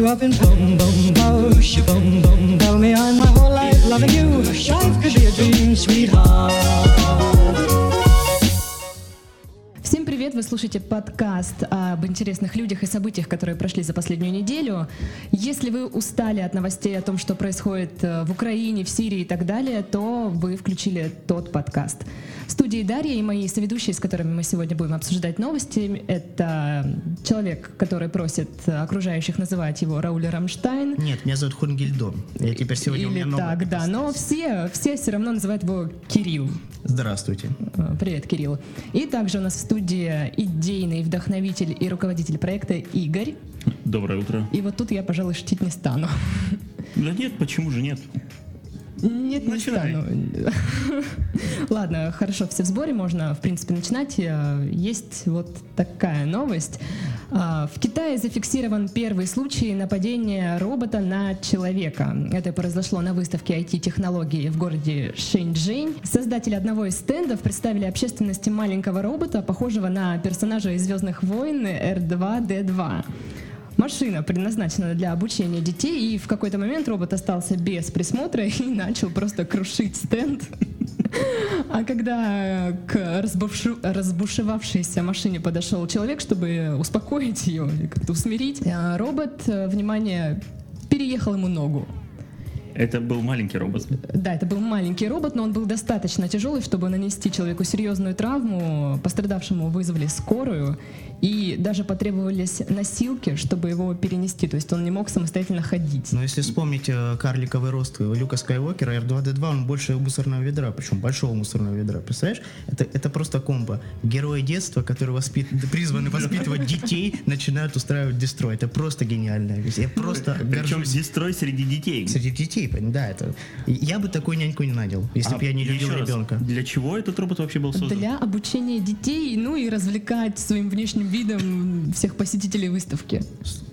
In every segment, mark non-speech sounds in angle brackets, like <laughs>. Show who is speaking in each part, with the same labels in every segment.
Speaker 1: you up in boom, boom, boosh, boom, boom, tell me I'm my whole life loving you. Life could be a dream, sweetheart.
Speaker 2: Всем привет! Вы слушаете подкаст об интересных людях и событиях, которые прошли за последнюю неделю. Если вы устали от новостей о том, что происходит э, в Украине, в Сирии и так далее, то вы включили тот подкаст. В студии Дарья и мои соведущие, с которыми мы сегодня будем обсуждать новости, это человек, который просит окружающих называть его Рауль Рамштайн.
Speaker 3: Нет, меня зовут Хунгельдон. Я теперь сегодня у
Speaker 2: Или
Speaker 3: меня новый
Speaker 2: так, да, но все, все все равно называют его Кирилл.
Speaker 3: Здравствуйте.
Speaker 2: Э, Привет, Кирилл. И также у нас в студии идейный вдохновитель и руководитель проекта Игорь.
Speaker 4: Доброе утро.
Speaker 2: И вот тут я, пожалуй, шутить не стану.
Speaker 4: Да нет, почему же нет?
Speaker 2: Нет, не
Speaker 4: Начинай.
Speaker 2: стану. <laughs> Ладно, хорошо, все в сборе, можно, в принципе, начинать. Э, Есть вот такая новость. А, В Китае зафиксирован первый случай нападения робота на человека. Это произошло на выставке IT-технологий в городе Шэньчжэнь. Создатели одного из стендов представили общественности маленького робота, похожего на персонажа из «Звездных войн» R2-D2. Машина предназначена для обучения детей, и в какой-то момент робот остался без присмотра и <laughs> начал просто крушить стенд. <laughs> А когда к разбушу- разбушевавшейся машине подошел человек, чтобы успокоить ее, и как-то усмирить, а робот, э, внимание, переехал ему ногу.
Speaker 4: Это был маленький робот.
Speaker 2: Да, это был маленький робот, но он был достаточно тяжелый, чтобы нанести человеку серьезную травму. Пострадавшему вызвали скорую, и даже потребовались носилки, чтобы его перенести. То есть он не мог самостоятельно ходить.
Speaker 3: Но если вспомнить э, карликовый рост Люка Скайуокера, R2-D2, он больше мусорного ведра, причем большого мусорного ведра. Представляешь? Это, это просто комбо. Герои детства, которые воспит... призваны воспитывать детей, начинают устраивать дестрой. Это просто гениальная вещь. Я просто
Speaker 4: Причем дестрой среди детей.
Speaker 3: Среди детей, да, это... Я бы такой няньку не нанял, если
Speaker 4: А,
Speaker 3: бы я не любил
Speaker 4: раз,
Speaker 3: ребенка.
Speaker 4: Для чего этот робот вообще был создан?
Speaker 2: Для обучения детей, ну и развлекать своим внешним видом всех посетителей выставки.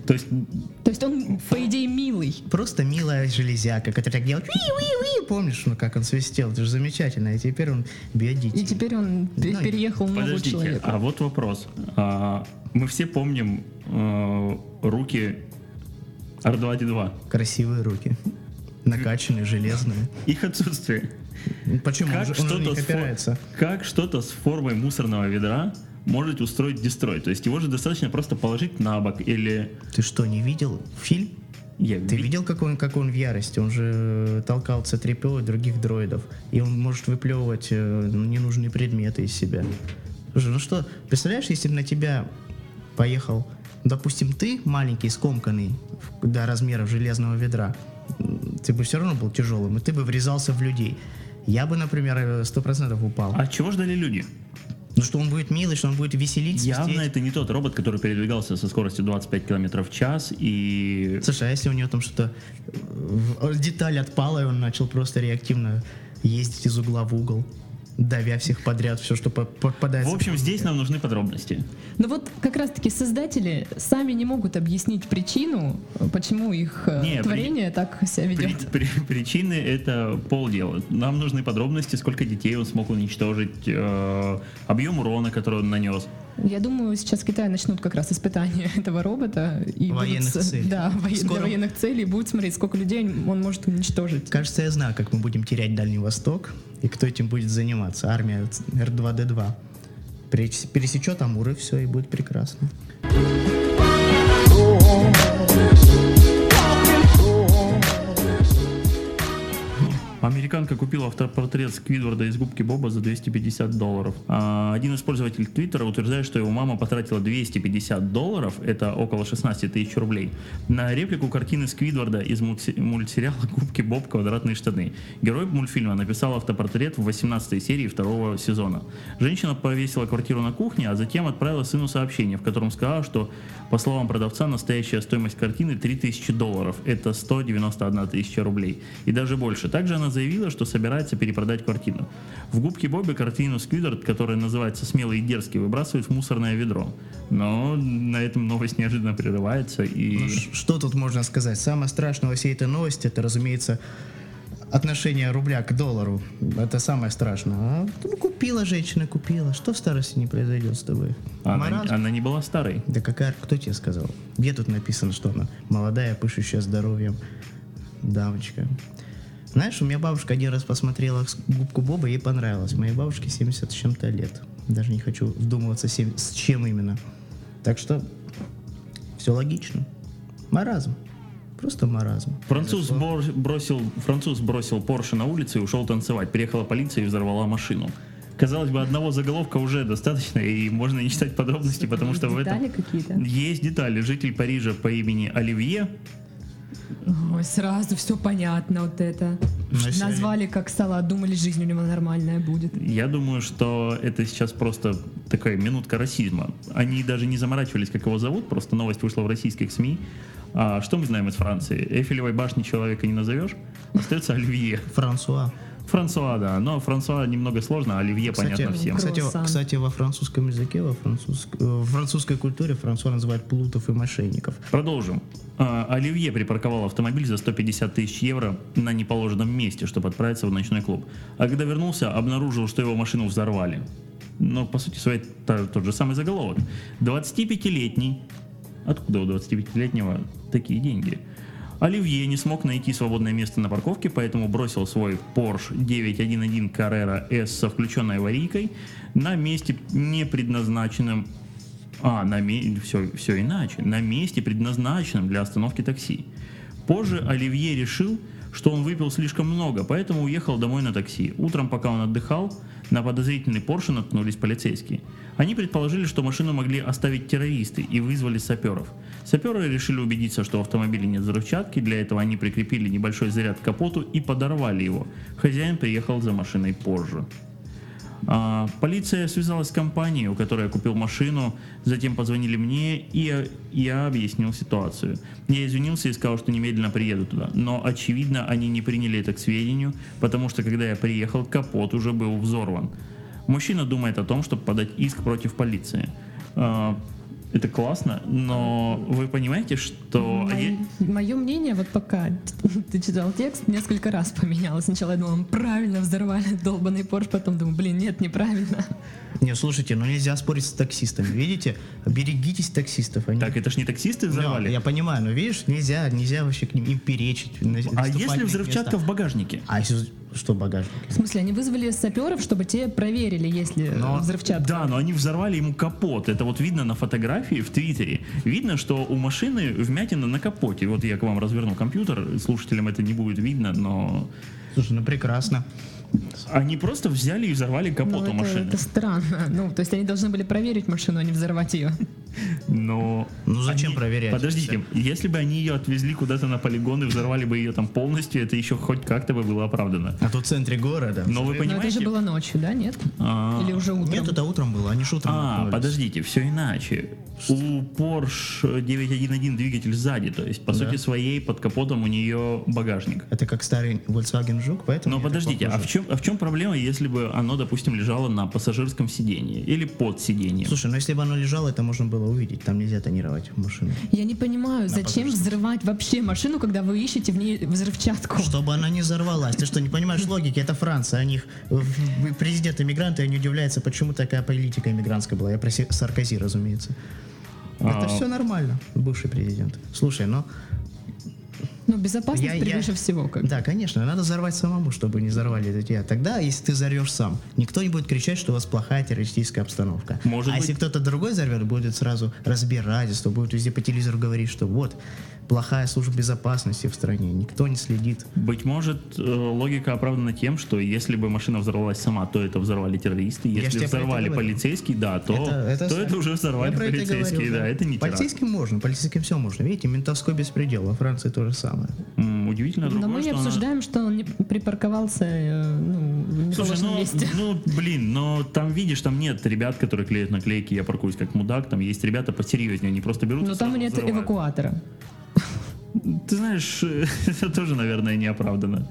Speaker 4: То есть,
Speaker 2: То есть он, по идее, милый.
Speaker 3: Просто милая железяка, которая так делает «Ви-ви-ви», помнишь, ну как он свистел, это же замечательно, и теперь он бьет детей.
Speaker 2: И теперь он
Speaker 3: Ну,
Speaker 2: переехал ногу
Speaker 4: подождите,
Speaker 2: человеку.
Speaker 4: а вот вопрос. А, мы все помним э, руки R2-D2.
Speaker 3: Красивые руки, накачанные, железные.
Speaker 4: Их отсутствие.
Speaker 3: Почему?
Speaker 4: Как что-то,
Speaker 3: не
Speaker 4: с фо-
Speaker 3: опирается.
Speaker 4: как что-то с формой мусорного ведра может устроить дестрой? То есть его же достаточно просто положить на бок или...
Speaker 3: Ты что, не видел фильм?
Speaker 4: Я
Speaker 3: Ты
Speaker 4: ви-
Speaker 3: видел, как он, как он в ярости? Он же толкал C-3PO и других дроидов. И он может выплевывать э, ну, ненужные предметы из себя. Слушай, ну что, представляешь, если бы на тебя поехал, допустим, ты маленький, скомканный до размеров железного ведра, ты бы все равно был тяжелым, и ты бы врезался в людей. Я бы, например, э, сто процентов упал.
Speaker 4: А чего ждали люди?
Speaker 3: Ну что он будет милый, что он будет веселить,
Speaker 4: Явно
Speaker 3: свистеть.
Speaker 4: это не тот робот, который передвигался со скоростью 25 км в час и...
Speaker 3: Слушай, а если у него там что-то э, деталь отпала, и он начал просто реактивно ездить из угла в угол, давя всех подряд, все, что по- попадается.
Speaker 4: В общем, здесь нам нужны подробности.
Speaker 2: Но вот как раз-таки создатели сами не могут объяснить причину, почему их э,
Speaker 4: Не, при-
Speaker 2: творение так себя
Speaker 4: При-
Speaker 2: ведет.
Speaker 4: при- причины это полдела. Нам нужны подробности, сколько детей он смог уничтожить, э, объем урона, который он нанес.
Speaker 2: Я думаю, сейчас в Китае начнут как раз испытания <laughs> этого робота. И
Speaker 3: Военных
Speaker 2: будут
Speaker 3: целей.
Speaker 2: Да, воен-
Speaker 3: Скоро-
Speaker 2: для военных целей будут смотреть, сколько людей он может уничтожить.
Speaker 3: Кажется, я знаю, как мы будем терять Дальний Восток, и кто этим будет заниматься. Армия Р2Д2. Перес- Пересечет Амур, и все, и будет прекрасно.
Speaker 4: Американка купила автопортрет Сквидварда из губки Боба за 250 долларов. А, один из пользователей Твиттера утверждает, что его мама потратила 250 долларов, это около 16 тысяч рублей, на реплику картины Сквидварда из мультсериала «Губки Боб. Квадратные штаны». Герой мультфильма написал автопортрет в 18 серии второго сезона. Женщина повесила квартиру на кухне, а затем отправила сыну сообщение, в котором сказала, что, по словам продавца, настоящая стоимость картины 3000 долларов. Это 191 тысяча рублей. И даже больше. Также она заявила, что собирается перепродать картину. В «Губке Бобе» картину Сквидвард, которая называется «Смелый и дерзкий», выбрасывают в мусорное ведро. Но на этом новость неожиданно прерывается и...
Speaker 3: Ну, что тут можно сказать? Самое страшное во всей этой новости, это, разумеется, отношение рубля к доллару. Это самое страшное. А, ну, купила женщина, купила. Что в старости не произойдет с тобой?
Speaker 4: Она,
Speaker 3: Маразм?
Speaker 4: она не была старой.
Speaker 3: Да какая, кто тебе сказал? Где тут написано, что она молодая, пышущая здоровьем дамочка? Знаешь, у меня бабушка один раз посмотрела губку Боба, ей понравилось. Моей бабушке 70 с чем-то лет. Даже не хочу вдумываться, сем- с чем именно. Так что все логично. Маразм. Просто маразм.
Speaker 4: Француз, бор- бросил, француз бросил Порше на улице и ушел танцевать. Приехала полиция и взорвала машину. Казалось бы, одного заголовка уже достаточно, и можно не читать подробности, потому что в этом
Speaker 2: Детали какие-то?
Speaker 4: есть детали. Житель Парижа по имени Оливье
Speaker 2: Ой, сразу все понятно вот это.
Speaker 3: Если
Speaker 2: Назвали как салат, думали, жизнь у него нормальная будет.
Speaker 4: Я думаю, что это сейчас просто такая минутка расизма. Они даже не заморачивались, как его зовут, просто новость вышла в российских СМИ. А что мы знаем из Франции? Эйфелевой башни человека не назовешь, остается Оливье.
Speaker 3: Франсуа.
Speaker 4: Франсуа, да, но Франсуа немного сложно, а Оливье
Speaker 3: Кстати,
Speaker 4: понятно всем.
Speaker 3: кстати,
Speaker 2: Круассан.
Speaker 3: кстати, во французском языке, во французск- э, в французской культуре Франсуа называют плутов и мошенников.
Speaker 4: Продолжим. А, Оливье припарковал автомобиль за 150 тысяч евро на неположенном месте, чтобы отправиться в ночной клуб. А когда вернулся, обнаружил, что его машину взорвали. Но, по сути своей, тот же самый заголовок. 25-летний. Откуда у 25-летнего такие деньги? Оливье не смог найти свободное место на парковке, поэтому бросил свой Porsche 911 Carrera S со включенной аварийкой на месте, не предназначенном а, на все, все иначе. На месте, предназначенном для остановки такси. Позже Оливье решил, что он выпил слишком много, поэтому уехал домой на такси. Утром, пока он отдыхал, на подозрительный Порше наткнулись полицейские. Они предположили, что машину могли оставить террористы и вызвали саперов. Саперы решили убедиться, что в автомобиле нет взрывчатки, для этого они прикрепили небольшой заряд к капоту и подорвали его. Хозяин приехал за машиной позже. А, полиция связалась с компанией, у которой я купил машину, затем позвонили мне, и я, объяснил ситуацию. Я извинился и сказал, что немедленно приеду туда. Но, очевидно, они не приняли это к сведению, потому что, когда я приехал, капот уже был взорван. Мужчина думает о том, чтобы подать иск против полиции. Это классно, но вы понимаете, что... я-
Speaker 2: Мое мнение, вот пока <laughs> ты читал текст, несколько раз поменялось. Сначала я думала, правильно взорвали долбанный Порш, потом думаю, блин, нет, неправильно.
Speaker 3: Не, слушайте, ну нельзя спорить с таксистами. Видите? Берегитесь таксистов. Они...
Speaker 4: Так, это ж не таксисты
Speaker 3: Ну,
Speaker 4: взорвали?
Speaker 3: я понимаю, но видишь, нельзя, нельзя вообще к ним им перечить.
Speaker 4: А если взрывчатка
Speaker 3: места.
Speaker 4: в багажнике?
Speaker 3: А если что багажник?
Speaker 2: В смысле, они вызвали саперов, чтобы те проверили, есть ли
Speaker 3: Но-
Speaker 2: взрывчатка.
Speaker 4: Да, но они взорвали ему капот. Это вот видно на фотографии в Твиттере. Видно, что у машины вмятина на капоте. Вот я к вам разверну компьютер. Слушателям это не будет видно, но
Speaker 3: Слушай, ну прекрасно.
Speaker 4: они просто взяли и взорвали
Speaker 2: Ну,
Speaker 4: капот у
Speaker 2: это,
Speaker 4: машины.
Speaker 2: это странно. Ну, то есть они должны были проверить машину, а не взорвать ее.
Speaker 4: Но
Speaker 3: Ну зачем
Speaker 4: они-
Speaker 3: проверять?
Speaker 4: Подождите, если бы они ее отвезли куда-то на полигон и взорвали бы ее там полностью, это еще хоть как-то бы было оправдано.
Speaker 3: А тут в центре города.
Speaker 4: Но вы
Speaker 2: Но это
Speaker 4: понимаете?
Speaker 2: же было ночью, да, нет?
Speaker 4: А,
Speaker 2: Или уже утром?
Speaker 3: Нет, это утром было, они ж утром
Speaker 4: А, подождите, все иначе. У Porsche 911 двигатель сзади, то есть по
Speaker 3: Да.
Speaker 4: сути своей под капотом у нее багажник.
Speaker 3: Это как старый Volkswagen Жук, поэтому...
Speaker 4: Но подождите, а в чем, а в чем проблема, если бы оно, допустим, лежало на пассажирском сидении или под сиденьем?
Speaker 3: Слушай, ну если бы оно лежало, это можно было увидеть. Там нельзя тонировать машину.
Speaker 2: Я не понимаю, зачем
Speaker 3: пожалуйста.
Speaker 2: взрывать вообще машину, когда вы ищете в ней взрывчатку?
Speaker 3: Чтобы она не взорвалась. Ты что, не понимаешь логики? Это Франция. Они, в- президент иммигранты, они удивляются, почему такая политика иммигрантская была. Я про Саркози, разумеется. Это
Speaker 4: А,
Speaker 3: все нормально, бывший президент. Слушай, ну,
Speaker 2: Ну, безопасность
Speaker 3: Я- я-
Speaker 2: превыше всего. Как. бы.
Speaker 3: да, конечно, надо взорвать самому, чтобы не взорвали это тебя. Тогда, если ты взорвешь сам, никто не будет кричать, что у вас плохая террористическая обстановка.
Speaker 4: Может
Speaker 3: а
Speaker 4: быть-
Speaker 3: если кто-то другой взорвет, будет сразу разбирательство, будет везде по телевизору говорить, что вот, плохая служба безопасности в стране, никто не следит.
Speaker 4: Быть может, э, логика оправдана тем, что если бы машина взорвалась сама, то это взорвали террористы.
Speaker 3: Я
Speaker 4: Если взорвали
Speaker 3: говорю.
Speaker 4: полицейский, да, то
Speaker 3: Это- это
Speaker 4: то
Speaker 3: с-
Speaker 4: это уже взорвали
Speaker 3: Я
Speaker 4: полицейские,
Speaker 3: говорил,
Speaker 4: да, это не теракт.
Speaker 3: Полицейским можно, полицейским все можно. Видите, ментовской беспредел. Во Франции то же самое.
Speaker 4: М, Удивительно
Speaker 2: Но
Speaker 4: другое,
Speaker 2: мы не
Speaker 4: что она-
Speaker 2: обсуждаем, что он не припарковался э, ну, в
Speaker 4: Слушай,
Speaker 2: неположенном
Speaker 4: ну,
Speaker 2: месте.
Speaker 4: ну, блин, но там, видишь, там нет ребят, которые клеят наклейки «Я паркуюсь как мудак», там есть ребята посерьезнее, они просто берут и
Speaker 2: Но там
Speaker 4: сразу
Speaker 2: нет
Speaker 4: взрывают.
Speaker 2: эвакуатора.
Speaker 4: Ты знаешь, <laughs> это тоже, наверное, не оправдано.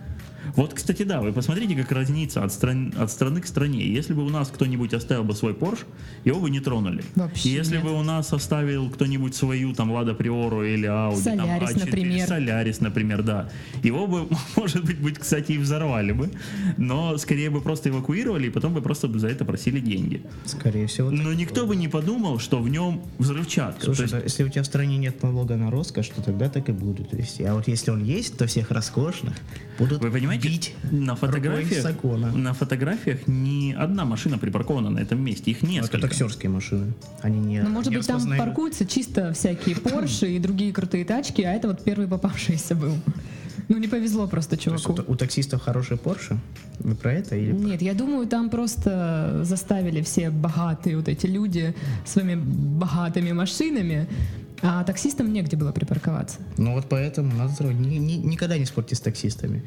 Speaker 4: Вот, кстати, да, вы посмотрите, как разнится от, стран, от страны к стране. Если бы у нас кто-нибудь оставил бы свой Porsche, его бы не тронули.
Speaker 2: Вообще
Speaker 4: И если
Speaker 2: нет.
Speaker 4: бы у нас оставил кто-нибудь свою там Лада Приору или Audi, там,
Speaker 2: Солярис,
Speaker 4: А4,
Speaker 2: например.
Speaker 4: Солярис, например, да, его бы, <laughs> может быть, быть, кстати, и взорвали бы, но скорее бы просто эвакуировали и потом бы просто за это просили деньги.
Speaker 3: Скорее всего.
Speaker 4: Но никто бы не подумал, что в нем взрывчатка.
Speaker 3: Слушай,
Speaker 4: есть
Speaker 3: да, если у тебя в стране нет налога на роскошь, то тогда так и будут вести. А вот если он есть, то всех роскошных будут
Speaker 4: Вы понимаете,
Speaker 3: бить
Speaker 4: на фотографиях,
Speaker 3: закона.
Speaker 4: на фотографиях ни одна машина припаркована на этом месте, их
Speaker 3: Ну, Это
Speaker 4: несколько.
Speaker 3: таксерские машины. Они не
Speaker 2: Ну, может
Speaker 3: не
Speaker 2: быть, там
Speaker 3: распознают.
Speaker 2: паркуются чисто всякие Порши и другие крутые тачки, а это вот первый попавшийся был. Ну, не повезло просто
Speaker 3: То есть
Speaker 2: чуваку.
Speaker 3: у, у таксистов хороший Порше? Вы про это? Или...
Speaker 2: Нет, я думаю, там просто заставили все богатые вот эти люди своими богатыми машинами, а таксистам негде было припарковаться.
Speaker 3: Ну вот поэтому надо. Ни- ни- никогда не спорьте с таксистами.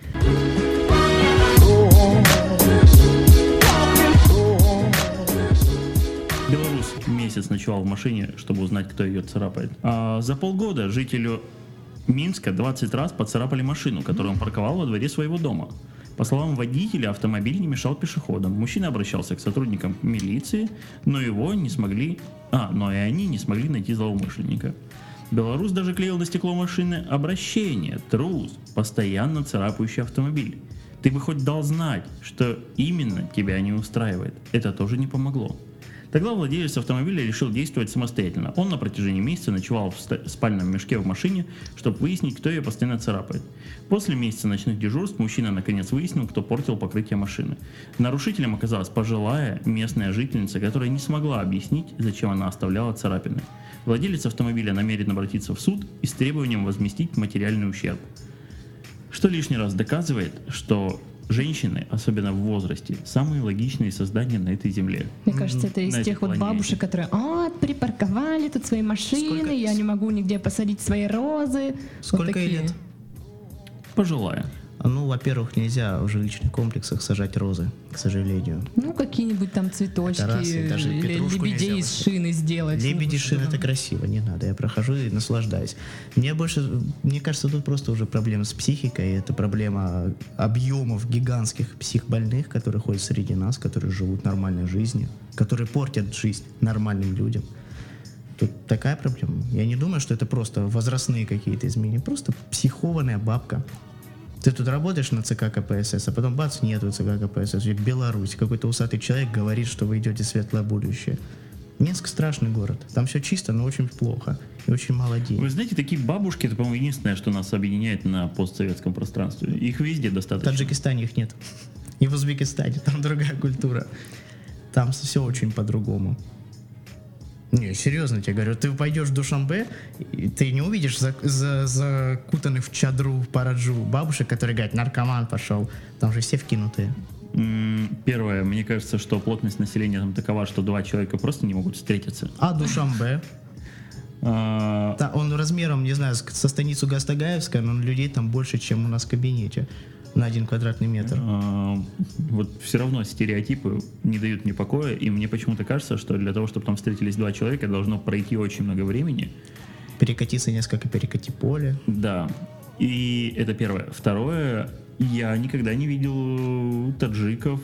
Speaker 4: Белорус месяц ночевал в машине, чтобы узнать, кто ее царапает. А за полгода жителю Минска 20 раз поцарапали машину, которую он парковал во дворе своего дома. По словам водителя, автомобиль не мешал пешеходам. Мужчина обращался к сотрудникам милиции, но его не смогли... А, но и они не смогли найти злоумышленника. Белорус даже клеил на стекло машины обращение «Трус, постоянно царапающий автомобиль». Ты бы хоть дал знать, что именно тебя не устраивает. Это тоже не помогло. Тогда владелец автомобиля решил действовать самостоятельно. Он на протяжении месяца ночевал в спальном мешке в машине, чтобы выяснить, кто ее постоянно царапает. После месяца ночных дежурств мужчина наконец выяснил, кто портил покрытие машины. Нарушителем оказалась пожилая местная жительница, которая не смогла объяснить, зачем она оставляла царапины. Владелец автомобиля намерен обратиться в суд и с требованием возместить материальный ущерб. Что лишний раз доказывает, что женщины, особенно в возрасте, самые логичные создания на этой земле.
Speaker 2: Мне кажется, это из
Speaker 4: на
Speaker 2: тех вот
Speaker 4: планете.
Speaker 2: бабушек, которые, а, припарковали тут свои машины,
Speaker 3: Сколько-
Speaker 2: я не могу нигде посадить свои розы. Вот
Speaker 3: Сколько
Speaker 2: такие.
Speaker 3: лет?
Speaker 4: Пожилая.
Speaker 3: А, Ну, во-первых, нельзя в жилищных комплексах сажать розы, к сожалению.
Speaker 2: Ну, какие-нибудь там цветочки,
Speaker 3: Это раз, и даже
Speaker 2: лебедей из шины сделать.
Speaker 3: Лебеди
Speaker 2: Ну,
Speaker 3: шин это красиво, не надо. Я прохожу и наслаждаюсь. Мне больше, мне кажется, тут просто уже проблема с психикой. Это проблема объемов гигантских психбольных, которые ходят среди нас, которые живут нормальной жизнью, которые портят жизнь нормальным людям. Тут такая проблема. Я не думаю, что это просто возрастные какие-то изменения. Просто психованная бабка. Ты тут работаешь на ЦК КПСС, а потом бац, нету ЦК КПСС. И Беларусь. Какой-то усатый человек говорит, что вы идете в светлое будущее. Минск страшный город. Там все чисто, но очень плохо. И очень мало денег.
Speaker 4: Вы знаете, такие бабушки, это, по-моему, единственное, что нас объединяет на постсоветском пространстве. Их везде
Speaker 3: В
Speaker 4: достаточно.
Speaker 3: Таджикистане их нет. И в Узбекистане. Там другая культура. Там все очень по-другому. Не, серьезно тебе говорю, ты пойдешь в Душанбе, и ты не увидишь за, за- закутанных в чадру, в параджу бабушек, которые говорят, наркоман пошел. Там же все вкинутые.
Speaker 4: Первое, мне кажется, что плотность населения там такова, что два человека просто не могут встретиться.
Speaker 3: А Душанбе?
Speaker 4: А,
Speaker 3: Да, он размером, не знаю, со станицу Гастагаевска, но людей там больше, чем у нас в кабинете на один квадратный метр.
Speaker 4: а, Вот все равно стереотипы не дают мне покоя, и мне почему-то кажется, что для того, чтобы там встретились два человека, должно пройти очень много времени.
Speaker 3: Перекатиться несколько перекати поле.
Speaker 4: Да. И это первое. Второе, я никогда не видел таджиков.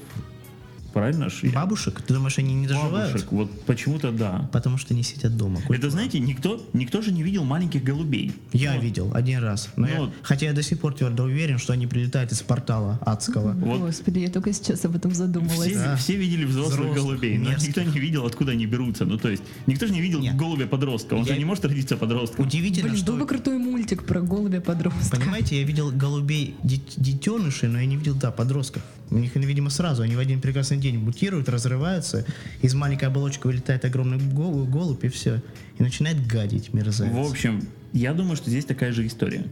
Speaker 4: Правильно? ж?
Speaker 3: Бабушек? Ты думаешь, они не доживают?
Speaker 4: Бабушек. Вот почему-то да.
Speaker 3: Потому что не сидят дома.
Speaker 4: Это, знаете, никто, никто же не видел маленьких голубей.
Speaker 3: Я
Speaker 4: Ну,
Speaker 3: видел один раз. Но я-
Speaker 4: Ну,
Speaker 3: хотя я до сих пор твердо уверен, что они прилетают из портала адского.
Speaker 4: Вот.
Speaker 2: Господи, я только сейчас об этом задумалась.
Speaker 4: Все,
Speaker 3: Да.
Speaker 4: все видели взрослых,
Speaker 3: Взрослых,
Speaker 4: голубей, но
Speaker 3: мерзких.
Speaker 4: никто не видел, откуда они берутся. Ну, то есть, никто же не видел
Speaker 3: Нет.
Speaker 4: голубя-подростка. Он
Speaker 3: Я-
Speaker 4: же не может родиться подростком.
Speaker 3: Удивительно,
Speaker 2: Блин,
Speaker 3: что...
Speaker 2: был бы крутой мультик про голубя подростка.
Speaker 3: Понимаете, я видел голубей дет- детенышей, но я не видел, да, подростков. У них, видимо, сразу, они в один прекрасный день мутируют, разрываются, из маленькой оболочки вылетает огромный гол- голубь, и все. И начинает гадить мерзавец.
Speaker 4: В общем, я думаю, что здесь такая же история.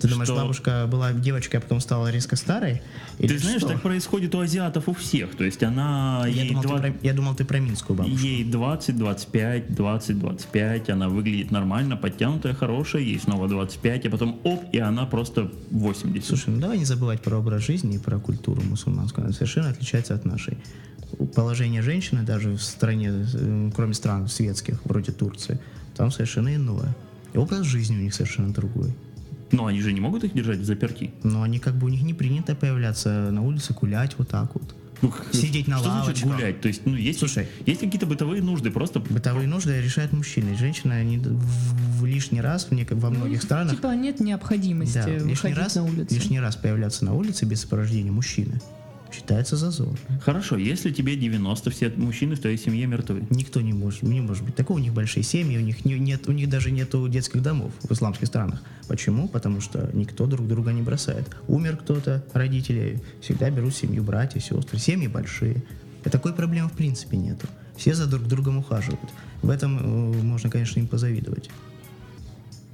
Speaker 3: Ты думаешь,
Speaker 4: что-
Speaker 3: бабушка была девочкой, а потом стала резко старой? Или
Speaker 4: Ты знаешь,
Speaker 3: что?
Speaker 4: так происходит у азиатов у всех. То есть она
Speaker 3: я,
Speaker 4: ей,
Speaker 3: думал,
Speaker 4: два-
Speaker 3: ты про, я думал, ты про минскую бабушку.
Speaker 4: ей 20, 25, 20, 25, она выглядит нормально, подтянутая, хорошая, ей снова 25, а потом оп, и она просто 80.
Speaker 3: Слушай, ну давай не забывать про образ жизни и про культуру мусульманскую. Она совершенно отличается от нашей. Положение женщины даже в стране, э, кроме стран светских, вроде Турции, там совершенно иное. И образ жизни у них совершенно другой.
Speaker 4: Но они же не могут их держать в заперти.
Speaker 3: Но они как бы у них не принято появляться на улице, гулять вот так вот.
Speaker 4: Ну,
Speaker 3: Сидеть на
Speaker 4: что значит
Speaker 3: лавочках.
Speaker 4: гулять? То есть, ну, есть,
Speaker 3: Слушай.
Speaker 4: есть какие-то бытовые нужды, просто
Speaker 3: Бытовые нужды решают мужчины. Женщины, они в, в лишний раз в нек- во многих странах
Speaker 2: Типа нет необходимости
Speaker 3: да, лишний раз,
Speaker 2: на улицу.
Speaker 3: лишний раз появляться на улице без сопровождения мужчины считается зазор.
Speaker 4: Хорошо, если тебе 90, все мужчины в твоей семье мертвы.
Speaker 3: Никто не может, не может быть такого. У них большие семьи, у них не- нет, у них даже нету детских домов в исламских странах. Почему? Потому что никто друг друга не бросает. Умер кто-то, родители всегда берут семью, братья, сестры. Семьи большие. И такой проблемы в принципе нету. Все за друг другом ухаживают. В этом э, можно, конечно, им позавидовать.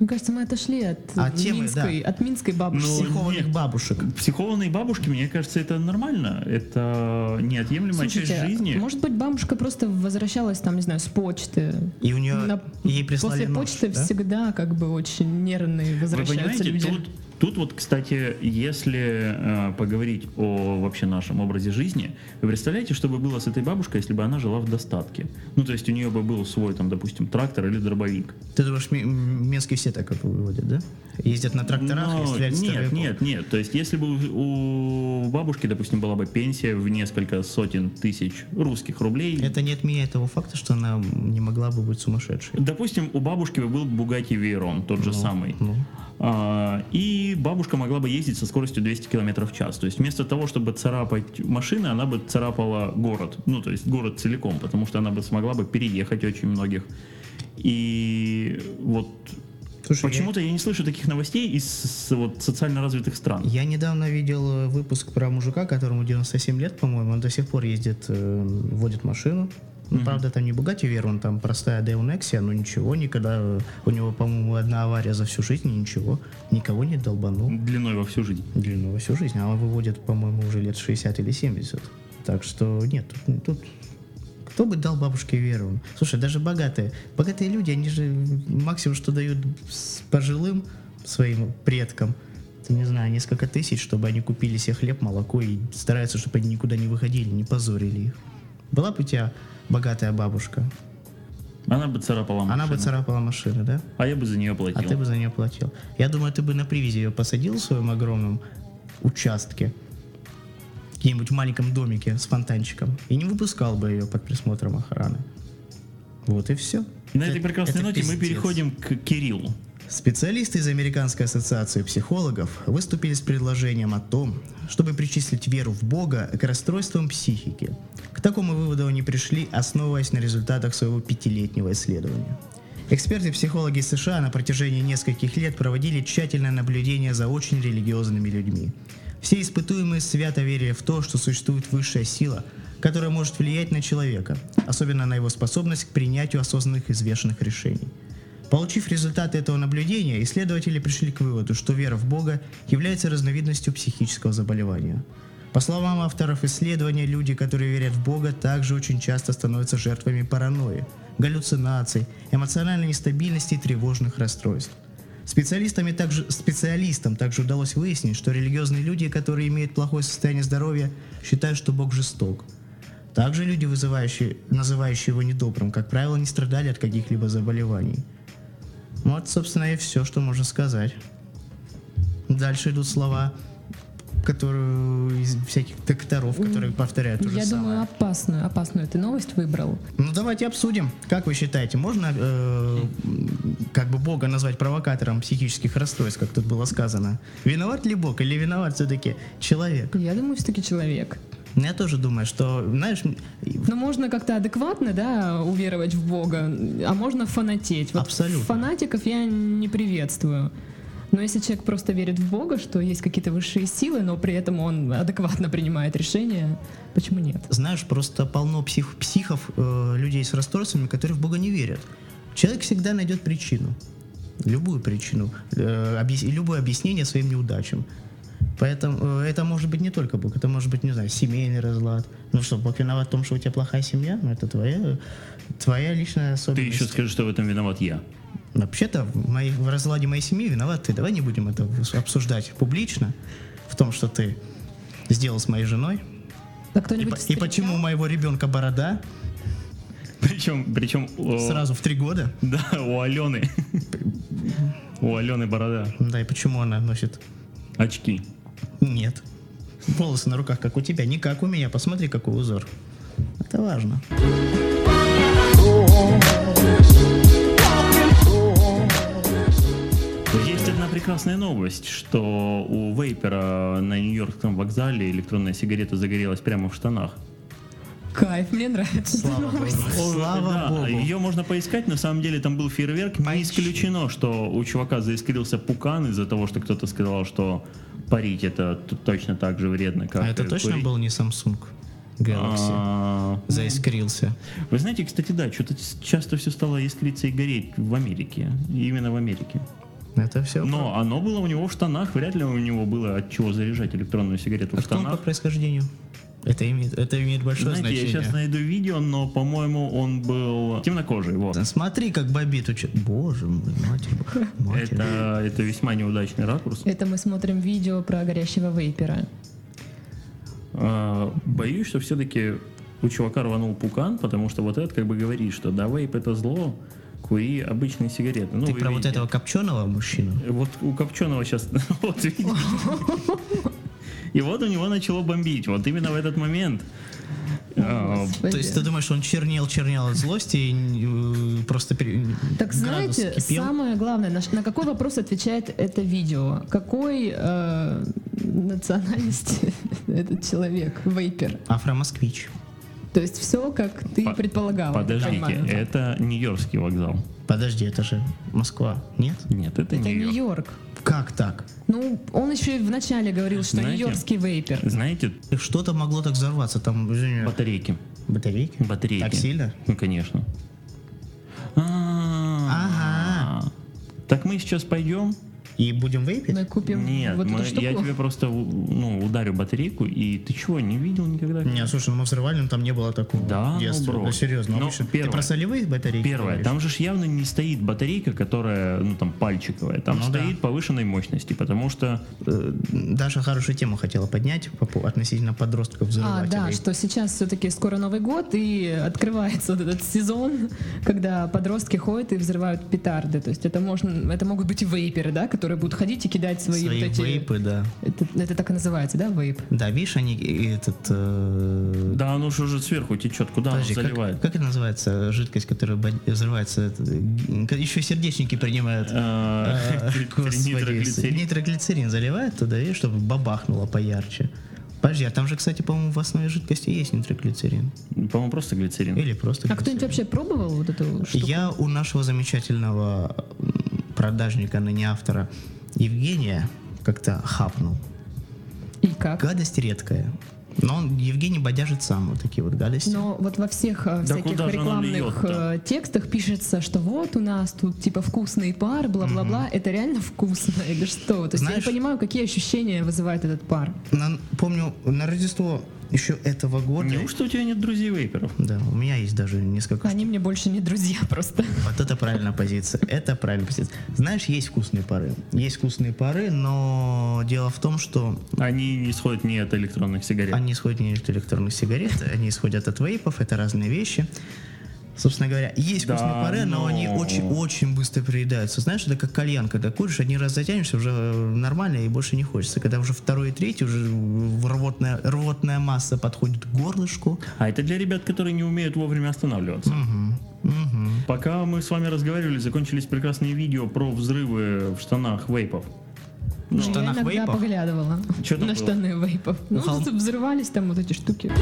Speaker 2: Мне кажется, мы отошли от,
Speaker 3: А темы,
Speaker 2: минской, от минской бабушки.
Speaker 4: Ну,
Speaker 3: Психованных
Speaker 4: нет.
Speaker 3: бабушек.
Speaker 4: Психованные бабушки, мне кажется, это нормально. Это неотъемлемая часть
Speaker 2: Слушайте,
Speaker 4: жизни.
Speaker 2: может быть, бабушка просто возвращалась, там, не знаю, с почты.
Speaker 3: И у нее
Speaker 2: На-
Speaker 3: ей прислали
Speaker 2: После
Speaker 3: нож,
Speaker 2: почты
Speaker 3: да?
Speaker 2: всегда как бы очень нервные
Speaker 4: Вы
Speaker 2: возвращаются
Speaker 4: понимаете,
Speaker 2: люди.
Speaker 4: тут, тут вот, кстати, если э, поговорить о вообще нашем образе жизни, вы представляете, что бы было с этой бабушкой, если бы она жила в достатке? Ну, то есть у нее бы был свой, там, допустим, трактор или дробовик.
Speaker 3: Ты думаешь, ми- м- Минские все так выводят, да? Ездят на тракторах
Speaker 4: Но
Speaker 3: и стреляют
Speaker 4: нет, нет, нет. То есть, если бы у, бабушки, допустим, была бы пенсия в несколько сотен тысяч русских рублей,
Speaker 3: Это не отменяет того факта, что она не могла бы быть сумасшедшей.
Speaker 4: допустим, у бабушки бы был Бугати Вейрон, тот же самый.
Speaker 3: Ну,
Speaker 4: и бабушка могла бы ездить со скоростью 200 км в час. То есть вместо того, чтобы царапать машины, она бы царапала город. Ну, то есть город целиком, потому что она бы смогла бы переехать очень многих. И вот
Speaker 3: Слушай,
Speaker 4: почему-то я... не слышу таких новостей из с- вот, социально развитых стран.
Speaker 3: Я недавно видел э, выпуск про мужика, которому 97 лет, по-моему, он до сих пор ездит, э, водит машину. Ну, правда, там не Bugatti Veyron, там простая Deo Nexia, но ничего, никогда, у него, по-моему, одна авария за всю жизнь, ничего, никого не долбанул.
Speaker 4: Длиной во всю жизнь.
Speaker 3: Длину во всю жизнь, а он выводит, по-моему, уже лет 60 или 70. Так что нет, тут, тут кто бы дал бабушке веру? Слушай, даже богатые, богатые люди, они же максимум, что дают пожилым своим предкам, ты не знаю, несколько тысяч, чтобы они купили себе хлеб, молоко и стараются, чтобы они никуда не выходили, не позорили их. Была бы у тебя богатая бабушка,
Speaker 4: Она бы царапала
Speaker 3: она бы
Speaker 4: машину.
Speaker 3: царапала машины, да?
Speaker 4: А я бы за нее платил.
Speaker 3: А ты бы за нее платил. Я думаю, ты бы на привязи ее посадил в своем огромном участке, где-нибудь в маленьком домике с фонтанчиком, и не выпускал бы ее под присмотром охраны. Вот и все.
Speaker 4: На этой прекрасной ноте мы
Speaker 3: пиздец.
Speaker 4: переходим к Кириллу.
Speaker 3: Специалисты из Американской ассоциации психологов выступили с предложением о том, чтобы причислить веру в Бога к расстройствам психики. К такому выводу они пришли, основываясь на результатах своего пятилетнего исследования. Эксперты-психологи США на протяжении нескольких лет проводили тщательное наблюдение за очень религиозными людьми. Все испытуемые свято верили в то, что существует высшая сила, которая может влиять на человека, особенно на его способность к принятию осознанных и взвешенных решений. Получив результаты этого наблюдения, исследователи пришли к выводу, что вера в Бога является разновидностью психического заболевания. По словам авторов исследования, люди, которые верят в Бога, также очень часто становятся жертвами паранойи, галлюцинаций, эмоциональной нестабильности и тревожных расстройств. Специалистами также, специалистам также удалось выяснить, что религиозные люди, которые имеют плохое состояние здоровья, считают, что Бог жесток. Также люди, вызывающие, называющие его недобрым, как правило, не страдали от каких-либо заболеваний. Вот, собственно, и все, что можно сказать. Дальше идут слова, которые из всяких докторов, которые повторяют то же
Speaker 2: Я
Speaker 3: самое.
Speaker 2: думаю, опасную, опасную ты новость выбрал.
Speaker 3: Ну давайте обсудим. Как вы считаете, можно э, как бы Бога назвать провокатором психических расстройств, как тут было сказано? Виноват ли Бог или виноват все-таки человек?
Speaker 2: Я думаю, все-таки человек.
Speaker 3: Я тоже думаю, что, знаешь,
Speaker 2: Но можно как-то адекватно, да, уверовать в Бога, а можно фанатеть. Вот
Speaker 3: Абсолютно.
Speaker 2: Фанатиков я не приветствую. Но если человек просто верит в Бога, что есть какие-то высшие силы, но при этом он адекватно принимает решения, почему нет?
Speaker 3: знаешь, просто полно псих, психов, э, людей с расстройствами, которые в Бога не верят. Человек всегда найдет причину. Любую причину. э, объяс- любое объяснение своим неудачам. Поэтому э, это может быть не только Бог, это может быть, не знаю, семейный разлад. Ну что, Бог виноват в том, что у тебя плохая семья? Ну это твоя, твоя личная
Speaker 4: Ты
Speaker 3: особенность.
Speaker 4: еще скажешь, что в этом виноват я.
Speaker 3: Вообще-то в, моей- в разладе моей семьи виноват ты. Давай не будем это обсуждать публично, в том, что ты сделал с моей женой.
Speaker 2: А
Speaker 3: И, по- и почему у моего ребенка борода
Speaker 4: Причем, причем
Speaker 3: сразу в три года?
Speaker 4: да, у Алены. <laughs> У Алены борода.
Speaker 3: Да, и почему она носит?
Speaker 4: Очки.
Speaker 3: Нет. Волосы на руках, как у тебя, не как у меня. Посмотри, какой узор. Это важно.
Speaker 4: Есть одна прекрасная новость, что у Вейпера на Нью-Йоркском вокзале электронная сигарета загорелась прямо в штанах.
Speaker 2: Кайф, мне нравится. эта
Speaker 3: Слава
Speaker 2: новость.
Speaker 3: богу. Слава
Speaker 4: Да,
Speaker 3: богу.
Speaker 4: Ее можно поискать, на самом деле там был фейерверк. Не исключено, что у чувака заискрился пукан из-за того, что кто-то сказал, что парить это точно так же вредно, как
Speaker 3: А это точно
Speaker 4: курить.
Speaker 3: был не Samsung Galaxy?
Speaker 4: А,
Speaker 3: Заискрился.
Speaker 4: Вы знаете, кстати, да, что-то часто все стало искриться и гореть в Америке. Именно в Америке.
Speaker 3: Это все.
Speaker 4: Но оно было у него в штанах, вряд ли у него было от чего заряжать электронную сигарету
Speaker 3: А
Speaker 4: в
Speaker 3: он по
Speaker 4: штанах.
Speaker 3: происхождению? Это имеет, это имеет большое
Speaker 4: Знаете, я
Speaker 3: значение.
Speaker 4: сейчас найду видео, но, по-моему, он был темнокожий. Вот.
Speaker 3: Да Смотри, как бобит учит. Боже мой, матерь. матерь.
Speaker 4: Это, это весьма неудачный ракурс.
Speaker 2: Это мы смотрим видео про горящего вейпера.
Speaker 4: А, Боюсь, что все-таки у чувака рванул пукан, потому что вот этот как бы говорит, что да, вейп это зло, кури обычные сигареты. Ну,
Speaker 3: Ты про вот
Speaker 4: видите.
Speaker 3: этого копченого мужчину?
Speaker 4: Вот у Копченого сейчас, <laughs> вот видите. <laughs> И вот у него начало бомбить, вот именно в этот момент. А,
Speaker 3: То есть ты думаешь, он чернел, чернел от злости и э, просто пере-
Speaker 2: Так знаете,
Speaker 3: кипел?
Speaker 2: самое главное, на, на какой вопрос отвечает это видео? Какой э, национальности <laughs> этот человек, вейпер?
Speaker 3: Афро-москвич.
Speaker 2: То есть все, как ты
Speaker 4: По-
Speaker 2: предполагал.
Speaker 4: Подождите,
Speaker 2: понимаю.
Speaker 4: это Нью-Йоркский вокзал.
Speaker 3: Подожди, это же Москва, нет?
Speaker 4: Нет, это,
Speaker 2: Это
Speaker 4: Нью-Йорк.
Speaker 2: Нью-Йорк.
Speaker 3: Как так?
Speaker 2: Ну, он еще и вначале говорил, что
Speaker 4: Знаете-
Speaker 2: нью-йоркский вейпер.
Speaker 4: Знаете,
Speaker 3: Что-то могло так взорваться, там, извини,
Speaker 4: батарейки.
Speaker 3: батарейки?
Speaker 4: Батарейки.
Speaker 3: Так сильно?
Speaker 4: Ну, конечно. А,
Speaker 3: Ага.
Speaker 4: Так мы сейчас пойдем?
Speaker 3: И будем вейпить?
Speaker 2: Мы купим
Speaker 4: Нет,
Speaker 2: вот
Speaker 4: мы-
Speaker 2: эту штуку.
Speaker 4: я тебе просто ну, ударю батарейку, и ты чего, не видел никогда?
Speaker 3: Не, слушай, ну мы взрывали, но там не было такого
Speaker 4: Да, ну,
Speaker 3: детства.
Speaker 4: бро.
Speaker 3: Да, серьезно.
Speaker 4: Ну,
Speaker 3: обычно-
Speaker 4: первое.
Speaker 3: Ты про солевые батарейки
Speaker 4: Первое,
Speaker 3: говоришь?
Speaker 4: там же ж явно не стоит батарейка, которая, ну там, пальчиковая. Там
Speaker 3: Ну да.
Speaker 4: стоит повышенной мощности, потому что
Speaker 3: Э, Даша хорошую тему хотела поднять относительно подростков
Speaker 2: А,
Speaker 3: взрывателей.
Speaker 2: да, что сейчас все-таки скоро Новый год, и открывается вот этот сезон, когда подростки ходят и взрывают петарды. То есть это можно, это могут быть и вейперы, да, которые будут ходить и кидать свои,
Speaker 3: Свои
Speaker 2: вот эти...
Speaker 3: вейпы, да.
Speaker 2: Это, это так и называется, да, вейп?
Speaker 3: Да, видишь, они и этот... э,
Speaker 4: да, оно же уже сверху течет, куда
Speaker 3: Подожди,
Speaker 4: оно
Speaker 3: как,
Speaker 4: заливает?
Speaker 3: как это называется, жидкость, которая взрывается? это, г- еще сердечники принимают.
Speaker 4: А,
Speaker 3: Э, <laughs> господи,
Speaker 4: Нитроглицерин.
Speaker 3: Нитроглицерин заливают туда, и чтобы бабахнуло поярче. Подожди, а там же, кстати, по-моему, в основе жидкости есть нитроглицерин.
Speaker 4: По-моему, просто глицерин.
Speaker 3: Или просто
Speaker 2: А кто-нибудь вообще пробовал вот эту штуку?
Speaker 3: Я у нашего замечательного продажника, ныне автора Евгения, как-то хапнул.
Speaker 2: И как?
Speaker 3: Гадость редкая. Но он, Евгений бодяжит сам вот такие вот гадости.
Speaker 2: Но вот во всех э,
Speaker 4: Да
Speaker 2: всяких рекламных э, текстах пишется, что вот у нас тут типа вкусный пар, бла-бла-бла. Это реально вкусно или что? То есть я
Speaker 3: Знаешь-
Speaker 2: не понимаю, какие ощущения вызывает этот пар.
Speaker 3: На- помню, на Рождество еще этого года...
Speaker 4: Неужто у тебя нет друзей вейперов?
Speaker 3: Да, у меня есть даже несколько
Speaker 2: Они мне больше не друзья <laughs> просто.
Speaker 3: Вот это правильная позиция. Это правильная позиция. Знаешь, есть вкусные пары. Есть вкусные пары, но дело в том, что
Speaker 4: Они не исходят не от электронных сигарет.
Speaker 3: они исходят не от электронных сигарет, они исходят от вейпов, это разные вещи. Собственно говоря, есть
Speaker 4: Да,
Speaker 3: вкусные пары, но,
Speaker 4: но-
Speaker 3: они очень-очень быстро приедаются. Знаешь, это как кальян, когда куришь, один раз затянешься, уже нормально и больше не хочется. Когда уже второй и третий, уже рвотная, рвотная масса подходит к горлышку.
Speaker 4: А это для ребят, которые не умеют вовремя останавливаться.
Speaker 3: Мгм, мгм.
Speaker 4: Пока мы с вами разговаривали, закончились прекрасные видео про взрывы в штанах вейпов.
Speaker 3: В
Speaker 2: Я
Speaker 3: штанах
Speaker 2: иногда
Speaker 3: вейпов?
Speaker 2: поглядывала
Speaker 4: там
Speaker 2: на
Speaker 4: было?
Speaker 2: штаны вейпов. Ну, тут взрывались там вот эти штуки.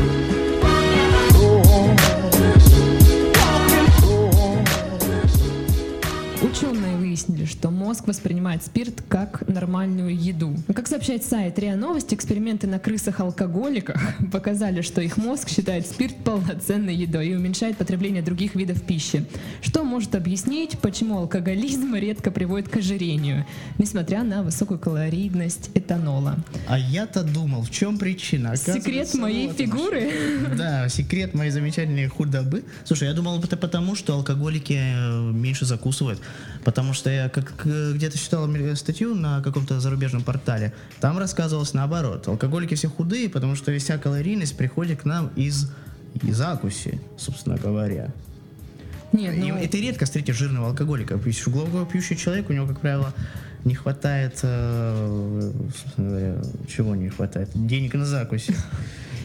Speaker 2: Выяснили, что мозг воспринимает спирт как нормальную еду. Ну, Как сообщает сайт РИА Новости, эксперименты на крысах-алкоголиках <laughs> показали, что их мозг считает спирт полноценной едой и уменьшает потребление других видов пищи. Что может объяснить, почему алкоголизм редко приводит к ожирению, несмотря на высокую калорийность этанола.
Speaker 3: А я-то думал, в чем причина?
Speaker 2: Секрет моей
Speaker 3: вот
Speaker 2: фигуры?
Speaker 3: Да, секрет моей замечательной худобы. Слушай, я думал, это потому, что алкоголики э, меньше закусывают. Потому что я как где-то читал статью на каком-то зарубежном портале. Там рассказывалось наоборот. Алкоголики все худые, потому что вся калорийность приходит к нам из, из закуси, собственно говоря.
Speaker 2: Нет,
Speaker 3: И
Speaker 2: ну-
Speaker 3: это редко встретишь жирного алкоголика. Глубоко пьющий человек, у него, как правило, не хватает... э, собственно говоря, чего не хватает? Денег на закуси.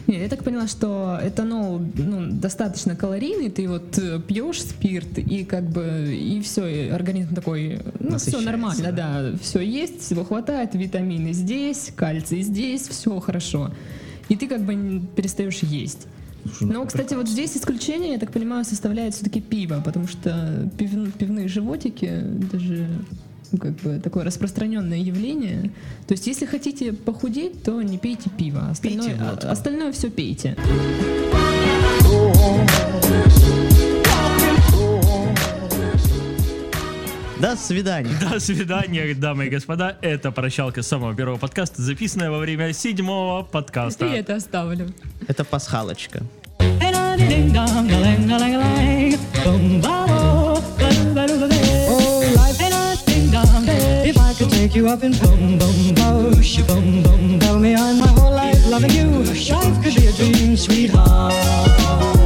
Speaker 2: Не, я так поняла, что этанол ну, достаточно калорийный, ты вот э, пьешь спирт, и как бы, и все, организм такой, ну, все нормально, да, все есть, всего хватает, витамины здесь, кальций здесь, все хорошо. И ты как бы перестаешь есть.
Speaker 3: ну,
Speaker 2: Но, кстати, вот здесь исключение, я так понимаю, составляет все-таки пиво, потому что пив- пивные животики даже как бы такое распространенное явление. То есть, если хотите похудеть, то не пейте пиво, остальное,
Speaker 3: Пейте водку.
Speaker 2: а- остальное все пейте.
Speaker 3: До свидания.
Speaker 4: До свидания, дамы и господа. Это прощалка самого первого подкаста, записанная во время седьмого подкаста.
Speaker 2: И это оставлю.
Speaker 3: Это пасхалочка.
Speaker 1: could take you up in boom, boom, boom, boom, boom. Tell me I'm my whole life loving you. Life could be a dream, sweetheart.